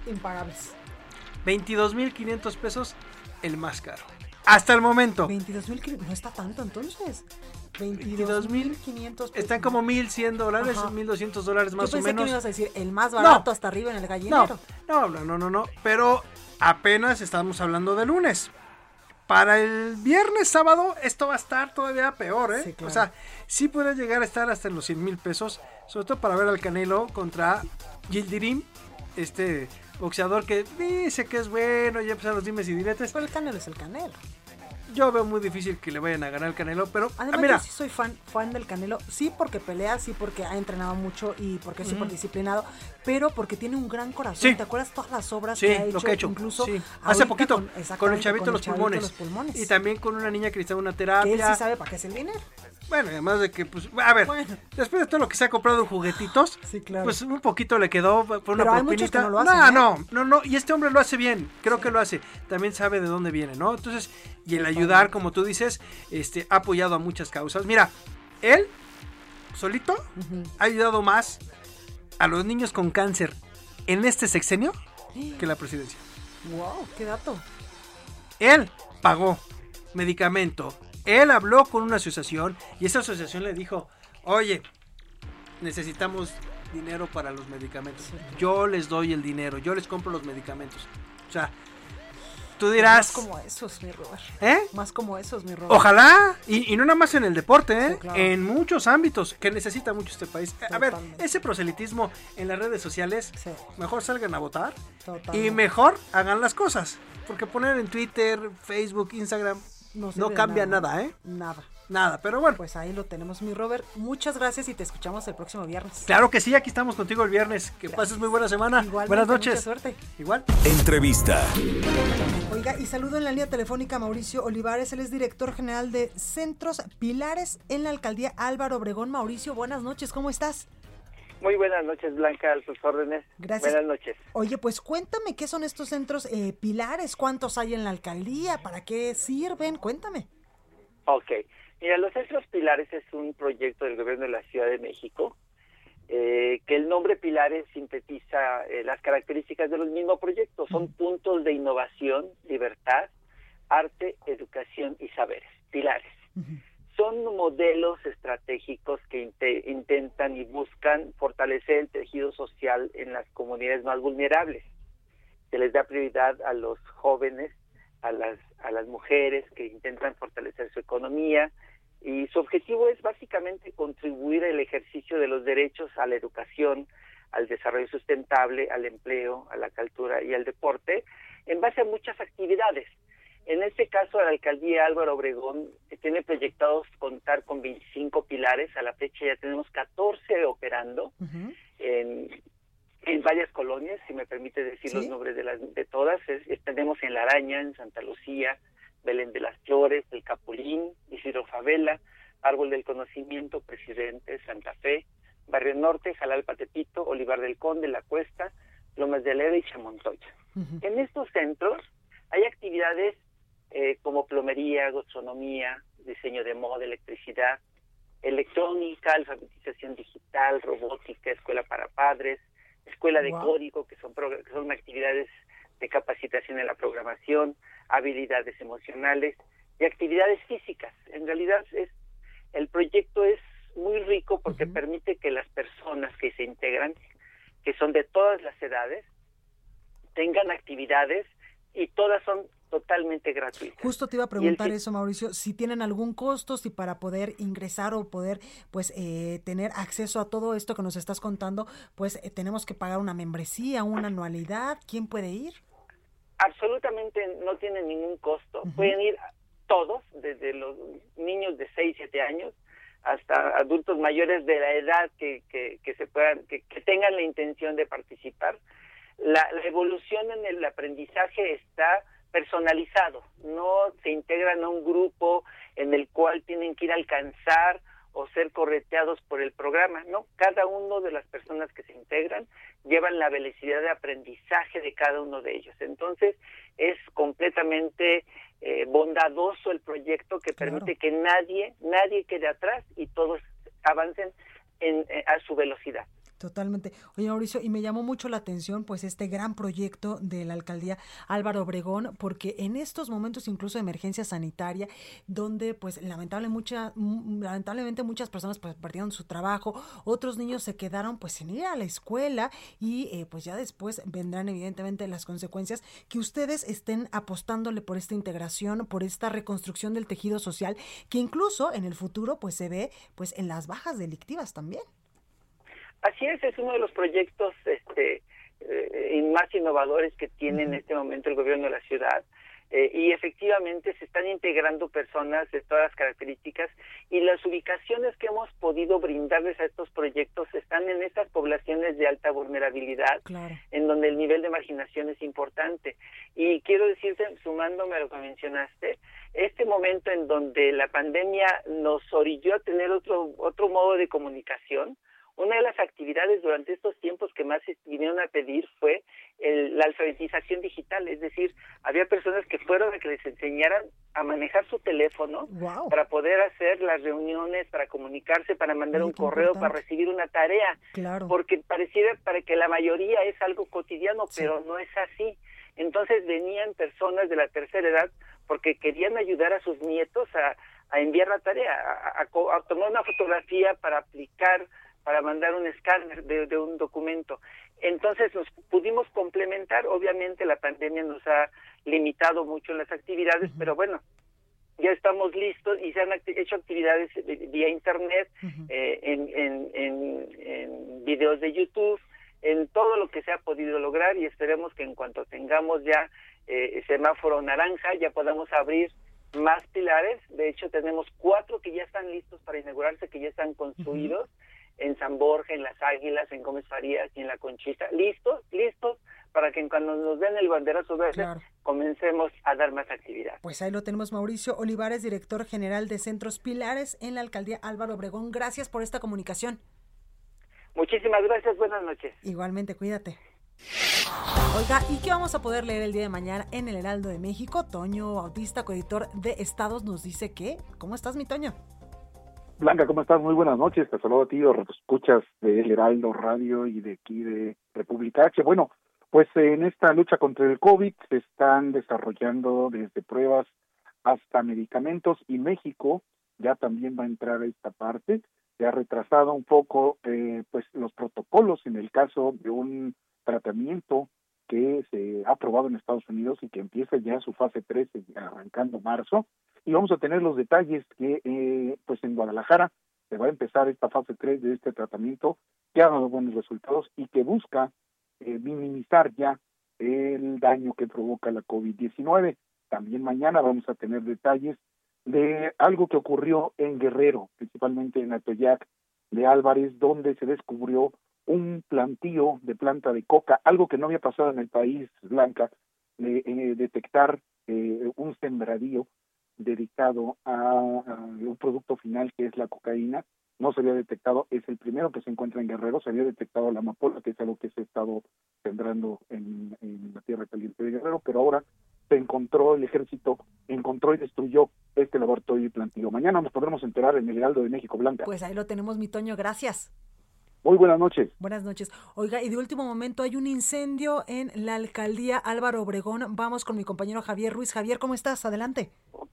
impagables. 22.500 pesos el más caro. Hasta el momento. 22.500, no está tanto entonces. 22.500 pesos. Están como 1.100 dólares, 1.200 dólares más Yo o menos. que me ibas a decir el más barato hasta arriba en el gallinero. No, no, no, no, no. Pero apenas estamos hablando de lunes. Para el viernes, sábado, esto va a estar todavía peor, ¿eh? O sea, sí puede llegar a estar hasta en los 100 mil pesos, sobre todo para ver al Canelo contra Gildirim, este boxeador que dice que es bueno, ya empezaron los dimes y diretes. Pero el Canelo es el Canelo. Yo veo muy difícil que le vayan a ganar el Canelo, pero Además, mira. yo sí soy fan, fan del Canelo, sí porque pelea, sí porque ha entrenado mucho y porque es súper disciplinado, pero porque tiene un gran corazón. ¿Te acuerdas todas las obras que, ha hecho, lo que ha hecho? Incluso hace poquito con, el chavito, los, pulmones. Y también con una niña que necesita una terapia. Que él sí sabe para qué es el dinero. Bueno, además de que, pues, a ver, después de todo lo que se ha comprado en juguetitos, pues un poquito le quedó por una propinita. no, no, ¿eh? no, no, no, y este hombre lo hace bien, creo que lo hace. También sabe de dónde viene, ¿no? Entonces, y el ayudar, como tú dices, este, ha apoyado a muchas causas. Mira, él, solito, ha ayudado más a los niños con cáncer en este sexenio que la presidencia. Wow, qué dato. Él pagó medicamento, él habló con una asociación y esa asociación le dijo, oye, necesitamos dinero para los medicamentos. Yo les doy el dinero, yo les compro los medicamentos. O sea, tú dirás... Más como esos, mi Robert. ¿Eh? Más como esos, mi Robert. Ojalá, y, no nada más en el deporte, ¿eh? en muchos ámbitos que necesita mucho este país. A ver, ese proselitismo en las redes sociales, mejor salgan a votar y mejor hagan las cosas. Porque poner en Twitter, Facebook, Instagram, no, cambia nada, ¿eh? Nada. Nada, pero bueno. Pues ahí lo tenemos, mi Robert. Muchas gracias y te escuchamos el próximo viernes. Claro que sí, aquí estamos contigo el viernes. Que pases muy buena semana. Buenas noches. Mucha suerte. Igual. Entrevista. Oiga, y saludo en la línea telefónica a Mauricio Olivares, él es director general de Centros Pilares en la alcaldía Álvaro Obregón. Mauricio, buenas noches, ¿cómo estás? Muy buenas noches, Blanca, a sus órdenes. Gracias. Buenas noches. Oye, pues cuéntame qué son estos centros eh, pilares, cuántos hay en la alcaldía, para qué sirven, cuéntame. Ok, mira, los centros pilares es un proyecto del gobierno de la Ciudad de México, eh, que el nombre pilares sintetiza eh, las características de los mismos proyectos. Son puntos de innovación, libertad, arte, educación y saberes, pilares son modelos estratégicos que intentan y buscan fortalecer el tejido social en las comunidades más vulnerables. Se les da prioridad a los jóvenes, a las, a las mujeres que intentan fortalecer su economía y su objetivo es básicamente contribuir al ejercicio de los derechos a la educación, al desarrollo sustentable, al empleo, a la cultura y al deporte en base a muchas actividades en este caso, la alcaldía Álvaro Obregón tiene proyectados contar con 25 pilares. A la fecha ya tenemos 14 operando en, varias colonias, si me permite decir los nombres de, las, de todas. tenemos en La Araña, en Santa Lucía, Belén de las Flores, El Capulín, Isidro Favela, Árbol del Conocimiento, Presidente, Santa Fe, Barrio Norte, Jalalpa Tepito, Olivar del Conde, La Cuesta, Lomas de Leda y Chamontoya. En estos centros hay actividades eh, como plomería, gastronomía, diseño de moda, electricidad, electrónica, alfabetización digital, robótica, escuela para padres, escuela de código, que son, que son actividades de capacitación en la programación, habilidades emocionales y actividades físicas. En realidad es el proyecto es muy rico porque permite que las personas que se integran, que son de todas las edades, tengan actividades y todas son totalmente gratuita. Justo te iba a preguntar eso, Mauricio, si tienen algún costo, si para poder ingresar o poder pues eh, tener acceso a todo esto que nos estás contando, pues eh, tenemos que pagar una membresía, una anualidad, ¿quién puede ir? Absolutamente no tiene ningún costo. Pueden ir todos, desde los niños de 6, 7 años hasta adultos mayores de la edad que, que, se puedan, que, tengan la intención de participar. La, la evolución en el aprendizaje está personalizado, no se integran a un grupo en el cual tienen que ir a alcanzar o ser correteados por el programa, ¿no? Cada uno de las personas que se integran llevan la velocidad de aprendizaje de cada uno de ellos. Entonces, es completamente eh, bondadoso el proyecto que permite que nadie, nadie quede atrás y todos avancen en, eh, a su velocidad. Totalmente. Oye, Mauricio, y me llamó mucho la atención pues este gran proyecto de la alcaldía Álvaro Obregón, porque en estos momentos incluso de emergencia sanitaria, donde pues mucha, lamentablemente muchas personas pues perdieron su trabajo, otros niños se quedaron pues sin ir a la escuela y eh, pues ya después vendrán evidentemente las consecuencias que ustedes estén apostándole por esta integración, por esta reconstrucción del tejido social, que incluso en el futuro pues se ve pues en las bajas delictivas también. Así es, es uno de los proyectos este, eh, más innovadores que tiene en este momento el gobierno de la ciudad. Eh, y efectivamente se están integrando personas de todas las características y las ubicaciones que hemos podido brindarles a estos proyectos están en estas poblaciones de alta vulnerabilidad, en donde el nivel de marginación es importante. Y quiero decirte, sumándome a lo que mencionaste, este momento en donde la pandemia nos orilló a tener otro, otro modo de comunicación, una de las actividades durante estos tiempos que más se vinieron a pedir fue la alfabetización digital, es decir, había personas que fueron a que les enseñaran a manejar su teléfono para poder hacer las reuniones, para comunicarse, para mandar un correo, para recibir una tarea, porque pareciera para que la mayoría es algo cotidiano, pero no es así. Entonces venían personas de la tercera edad porque querían ayudar a sus nietos a, enviar la tarea, a tomar una fotografía para aplicar para mandar un escáner de, un documento. Entonces nos pudimos complementar, obviamente la pandemia nos ha limitado mucho en las actividades, pero bueno, ya estamos listos y se han hecho actividades vía internet, eh, en, en, en, videos de YouTube, en todo lo que se ha podido lograr y esperemos que en cuanto tengamos ya eh, semáforo naranja ya podamos abrir más pilares. De hecho, tenemos cuatro que ya están listos para inaugurarse, que ya están construidos en San Borja, en Las Águilas, en Gómez Farías y en La Conchita, listos, listos para que cuando nos den el banderazo verde comencemos a dar más actividad. Pues ahí lo tenemos Mauricio Olivares, director general de Centros Pilares en la alcaldía Álvaro Obregón. Gracias por esta comunicación. Muchísimas gracias, buenas noches. Igualmente, cuídate. Oiga, ¿y qué vamos a poder leer el día de mañana en el Heraldo de México? Toño Bautista, coeditor de Estados, nos dice que, ¿cómo estás, mi Toño? Blanca, ¿cómo estás? Muy buenas noches. Te saludo a ti, los escuchas de El Heraldo Radio y de aquí de República H. Bueno, pues en esta lucha contra el COVID se están desarrollando desde pruebas hasta medicamentos y México ya también va a entrar a esta parte. Se ha retrasado un poco eh, pues los protocolos en el caso de un tratamiento que se ha aprobado en Estados Unidos y que empieza ya su fase 3 arrancando marzo y vamos a tener los detalles que eh, pues en Guadalajara se va a empezar esta fase 3 de este tratamiento que ha dado buenos resultados y que busca eh, minimizar ya el daño que provoca la COVID-19. También mañana vamos a tener detalles de algo que ocurrió en Guerrero, principalmente en Atoyac de Álvarez, donde se descubrió un plantío de planta de coca, algo que no había pasado en el país, Blanca, de eh, detectar un sembradío dedicado a, un producto final que es la cocaína. No se había detectado, es el primero que se encuentra en Guerrero, se había detectado la amapola, que es algo que se ha estado sembrando en, en la tierra caliente de Guerrero, pero ahora se encontró el ejército, encontró y destruyó este laboratorio y plantillo. Mañana nos podremos enterar en el Heraldo de México Blanca. Pues ahí lo tenemos, mi Toño, gracias. Muy buenas noches. Buenas noches. Oiga, y de último momento hay un incendio en la alcaldía Álvaro Obregón. Vamos con mi compañero Javier Ruiz. Javier, ¿cómo estás? Adelante.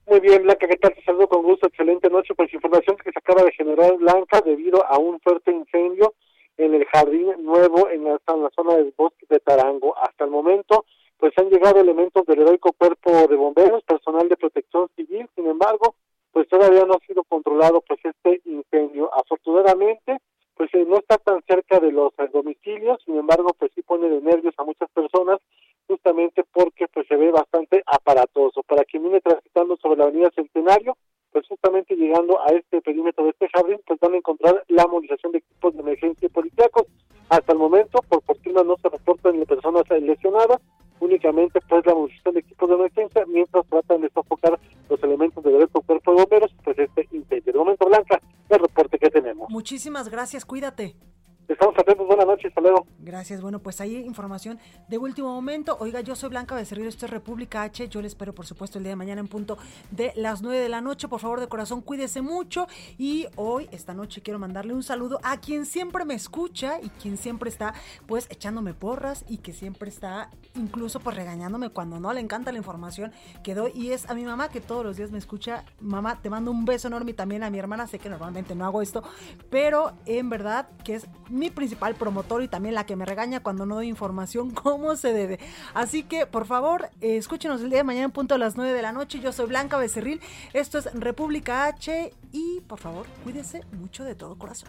Muy bien, Blanca, ¿qué tal? Te saludo con gusto. Excelente noche. Pues información que se acaba de generar, Blanca, debido a un fuerte incendio en el jardín nuevo en la, zona del bosque de Tarango. Hasta el momento pues han llegado elementos del heroico cuerpo de bomberos, personal de protección civil, sin embargo, pues todavía no ha sido controlado pues este incendio. Afortunadamente, pues eh, no está tan cerca de los eh, domicilios, sin embargo, pues sí pone de nervios a muchas personas, justamente porque pues se ve bastante aparatoso. Para quien viene transitando sobre la avenida Centenario, pues justamente llegando a este perímetro de este jardín, pues van a encontrar la movilización de equipos de emergencia y policíacos. Hasta el momento, por fortuna, no se reportan personas lesionadas, únicamente pues la movilización de equipos de emergencia mientras tratan de sofocar los elementos del cuerpo de bomberos, pues este incendio. De momento, Blanca, el reporte que tenemos. Muchísimas gracias, cuídate. Estamos atentos, buenas noches, hasta. Gracias, bueno, pues ahí información de último momento. Oiga, yo soy Blanca Becerril, esto es República H. Yo le espero, por supuesto, el día de mañana en punto de las 9 de la noche. Por favor, de corazón, cuídese mucho. Y hoy, esta noche, quiero mandarle un saludo a quien siempre me escucha y quien siempre está, pues, echándome porras y que siempre está, incluso, pues, regañándome cuando no le encanta la información que doy. Y es a mi mamá, que todos los días me escucha. Mamá, te mando un beso enorme y también a mi hermana. Sé que normalmente no hago esto, pero en verdad que es mi principal promotor y también la que me regaña cuando no doy información como se debe. Así que, por favor, escúchenos el día de mañana en punto a las 9 de la noche. Yo soy Blanca Becerril, esto es República H y, por favor, cuídese mucho de todo corazón.